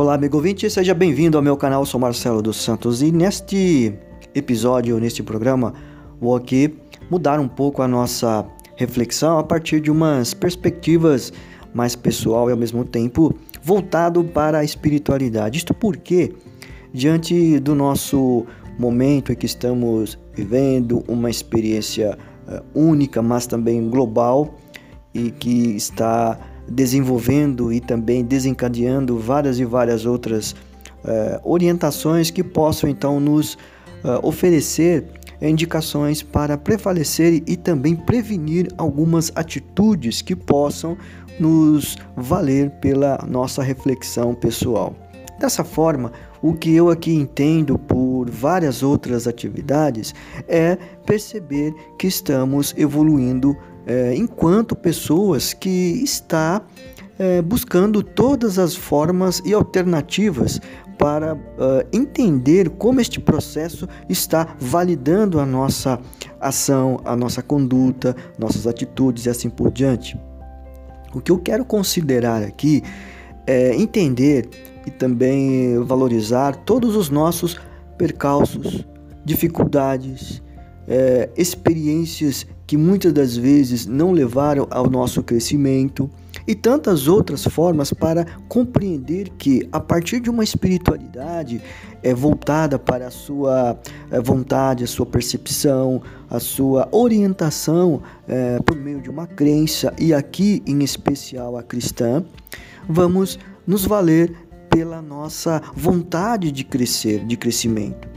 Olá, amigo ouvinte, seja bem-vindo ao meu canal. Eu sou Marcelo dos Santos e neste episódio, neste programa, vou aqui mudar um pouco a nossa reflexão a partir de umas perspectivas mais pessoal e ao mesmo tempo voltado para a espiritualidade. Isto porque, diante do nosso momento em que estamos vivendo uma experiência uh, única, mas também global e que está desenvolvendo e também desencadeando várias e várias outras uh, orientações que possam então nos uh, oferecer indicações para prevalecer e também prevenir algumas atitudes que possam nos valer pela nossa reflexão pessoal. Dessa forma, o que eu aqui entendo por várias outras atividades é perceber que estamos evoluindo é, enquanto pessoas que está é, buscando todas as formas e alternativas para uh, entender como este processo está validando a nossa ação, a nossa conduta, nossas atitudes e assim por diante. O que eu quero considerar aqui é entender e também valorizar todos os nossos percalços, dificuldades, é, experiências que muitas das vezes não levaram ao nosso crescimento e tantas outras formas para compreender que a partir de uma espiritualidade é voltada para a sua é, vontade, a sua percepção, a sua orientação é, por meio de uma crença e aqui em especial a cristã, vamos nos valer pela nossa vontade de crescer, de crescimento.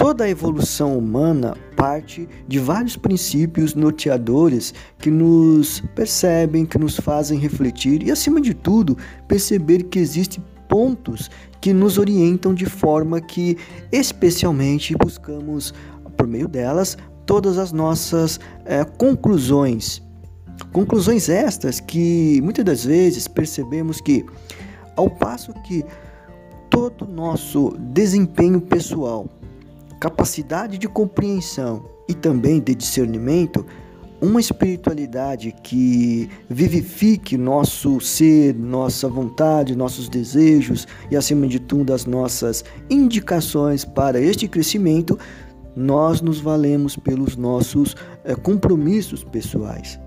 Toda a evolução humana parte de vários princípios norteadores que nos percebem, que nos fazem refletir e, acima de tudo, perceber que existem pontos que nos orientam de forma que, especialmente, buscamos, por meio delas, todas as nossas é, conclusões. Conclusões estas que muitas das vezes percebemos que, ao passo que todo o nosso desempenho pessoal capacidade de compreensão e também de discernimento, uma espiritualidade que vivifique nosso ser, nossa vontade, nossos desejos e, acima de tudo, as nossas indicações para este crescimento, nós nos valemos pelos nossos é, compromissos pessoais.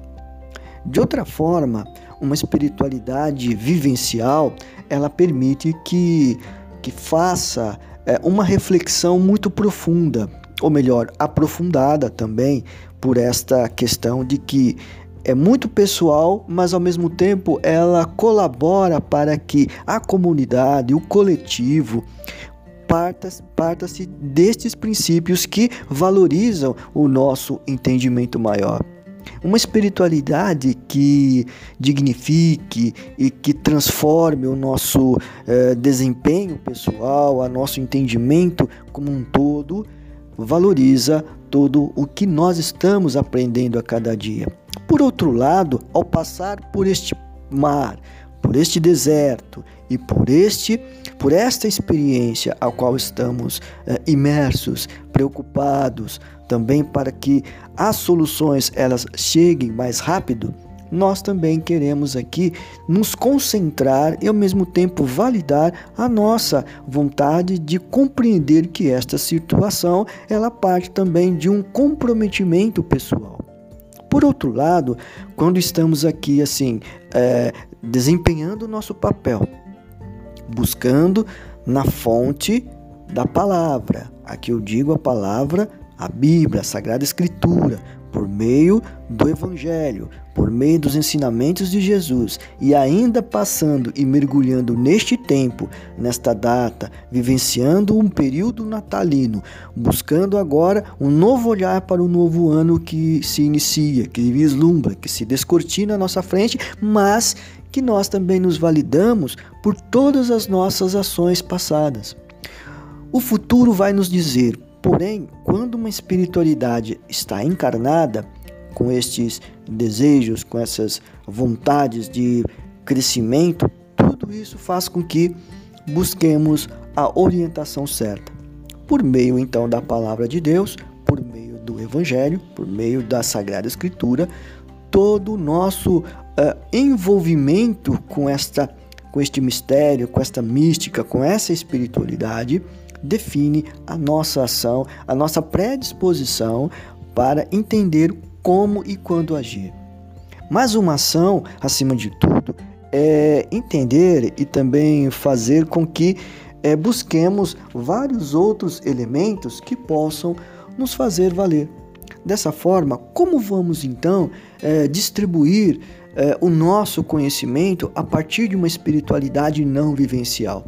De outra forma, uma espiritualidade vivencial, ela permite que, que faça é, uma reflexão muito profunda, ou melhor, aprofundada também por esta questão de que é muito pessoal, mas ao mesmo tempo ela colabora para que a comunidade, o coletivo, parta-se parta destes princípios que valorizam o nosso entendimento maior. Uma espiritualidade que dignifique e que transforme o nosso eh, desempenho pessoal, o nosso entendimento como um todo, valoriza todo o que nós estamos aprendendo a cada dia. Por outro lado, ao passar por este mar, por este deserto e por este por esta experiência a qual estamos eh, imersos, preocupados, também para que as soluções elas cheguem mais rápido, nós também queremos aqui nos concentrar e ao mesmo tempo validar a nossa vontade de compreender que esta situação ela parte também de um comprometimento pessoal. Por outro lado, quando estamos aqui assim é, desempenhando o nosso papel, buscando na fonte da palavra, aqui eu digo a palavra a Bíblia, a Sagrada Escritura, por meio do Evangelho, por meio dos ensinamentos de Jesus e ainda passando e mergulhando neste tempo, nesta data, vivenciando um período natalino, buscando agora um novo olhar para o novo ano que se inicia, que vislumbra, que se descortina à nossa frente, mas que nós também nos validamos por todas as nossas ações passadas. O futuro vai nos dizer Porém, quando uma espiritualidade está encarnada, com estes desejos, com essas vontades de crescimento, tudo isso faz com que busquemos a orientação certa. Por meio então da palavra de Deus, por meio do Evangelho, por meio da Sagrada Escritura, todo o nosso uh, envolvimento com esta com este mistério, com esta mística, com essa espiritualidade, define a nossa ação, a nossa predisposição para entender como e quando agir. Mas uma ação, acima de tudo, é entender e também fazer com que é, busquemos vários outros elementos que possam nos fazer valer. Dessa forma, como vamos então é, distribuir é, o nosso conhecimento a partir de uma espiritualidade não vivencial?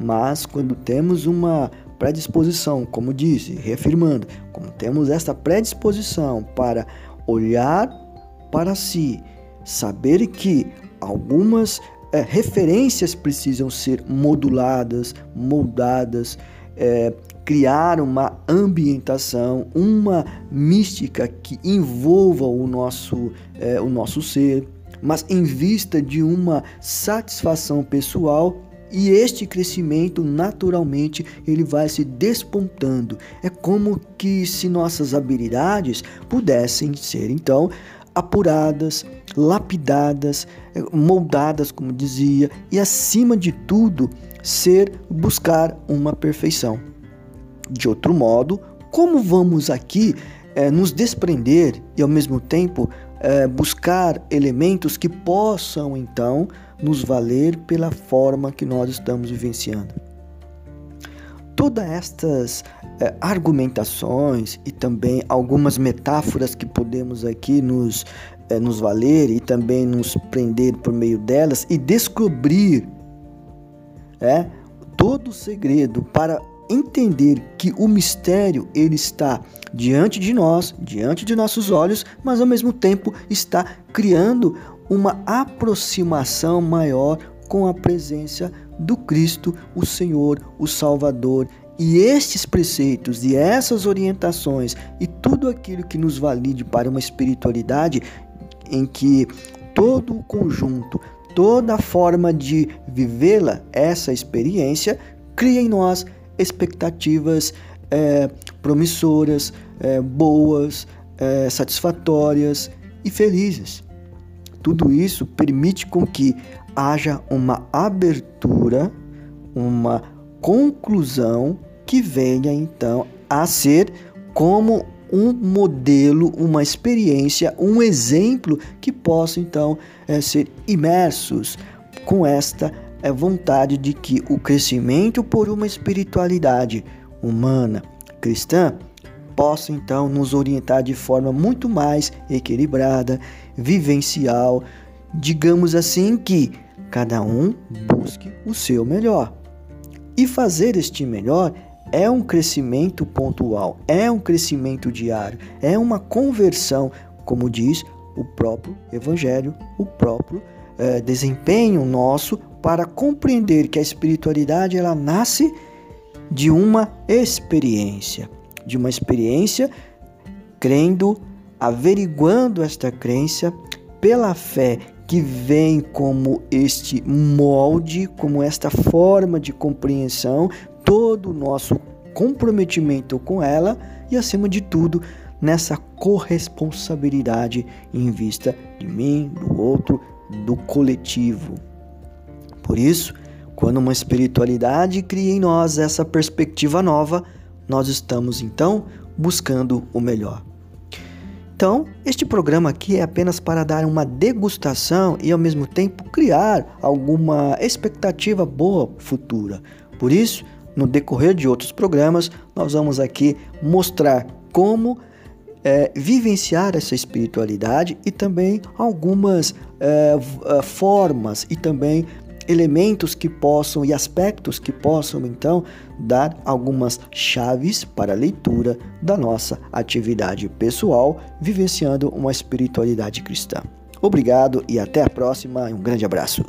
Mas quando temos uma predisposição, como disse, reafirmando, como temos esta predisposição para olhar para si, saber que algumas é, referências precisam ser moduladas, moldadas, é, criar uma ambientação, uma mística que envolva o nosso, é, o nosso ser, mas em vista de uma satisfação pessoal e este crescimento naturalmente ele vai se despontando. É como que se nossas habilidades pudessem ser então apuradas, lapidadas, moldadas, como dizia, e acima de tudo, ser buscar uma perfeição. De outro modo, como vamos aqui é, nos desprender e ao mesmo tempo é, buscar elementos que possam então nos valer pela forma que nós estamos vivenciando? Todas estas é, argumentações e também algumas metáforas que podemos aqui nos, é, nos valer e também nos prender por meio delas e descobrir é, todo o segredo para entender que o mistério ele está diante de nós, diante de nossos olhos, mas ao mesmo tempo está criando uma aproximação maior com a presença do Cristo, o Senhor, o Salvador. E estes preceitos e essas orientações e tudo aquilo que nos valide para uma espiritualidade em que todo o conjunto, toda forma de vivê-la, essa experiência, cria em nós expectativas é, promissoras, é, boas, é, satisfatórias e felizes. Tudo isso permite com que haja uma abertura, uma conclusão que venha então a ser como um modelo, uma experiência, um exemplo que possa então é, ser imersos com esta é, vontade de que o crescimento por uma espiritualidade humana cristã possa então nos orientar de forma muito mais equilibrada, vivencial, digamos assim que cada um busque o seu melhor. E fazer este melhor é um crescimento pontual, é um crescimento diário, é uma conversão, como diz o próprio Evangelho, o próprio é, desempenho nosso para compreender que a espiritualidade ela nasce de uma experiência, de uma experiência crendo, averiguando esta crença pela fé que vem como este molde, como esta forma de compreensão, todo o nosso comprometimento com ela e, acima de tudo, nessa corresponsabilidade em vista de mim, do outro, do coletivo. Por isso, quando uma espiritualidade cria em nós essa perspectiva nova, nós estamos então buscando o melhor. Então, este programa aqui é apenas para dar uma degustação e ao mesmo tempo criar alguma expectativa boa futura. Por isso, no decorrer de outros programas, nós vamos aqui mostrar como é, vivenciar essa espiritualidade e também algumas eh, eh, formas e também elementos que possam e aspectos que possam então dar algumas chaves para a leitura da nossa atividade pessoal, vivenciando uma espiritualidade cristã. Obrigado e até a próxima. Um grande abraço.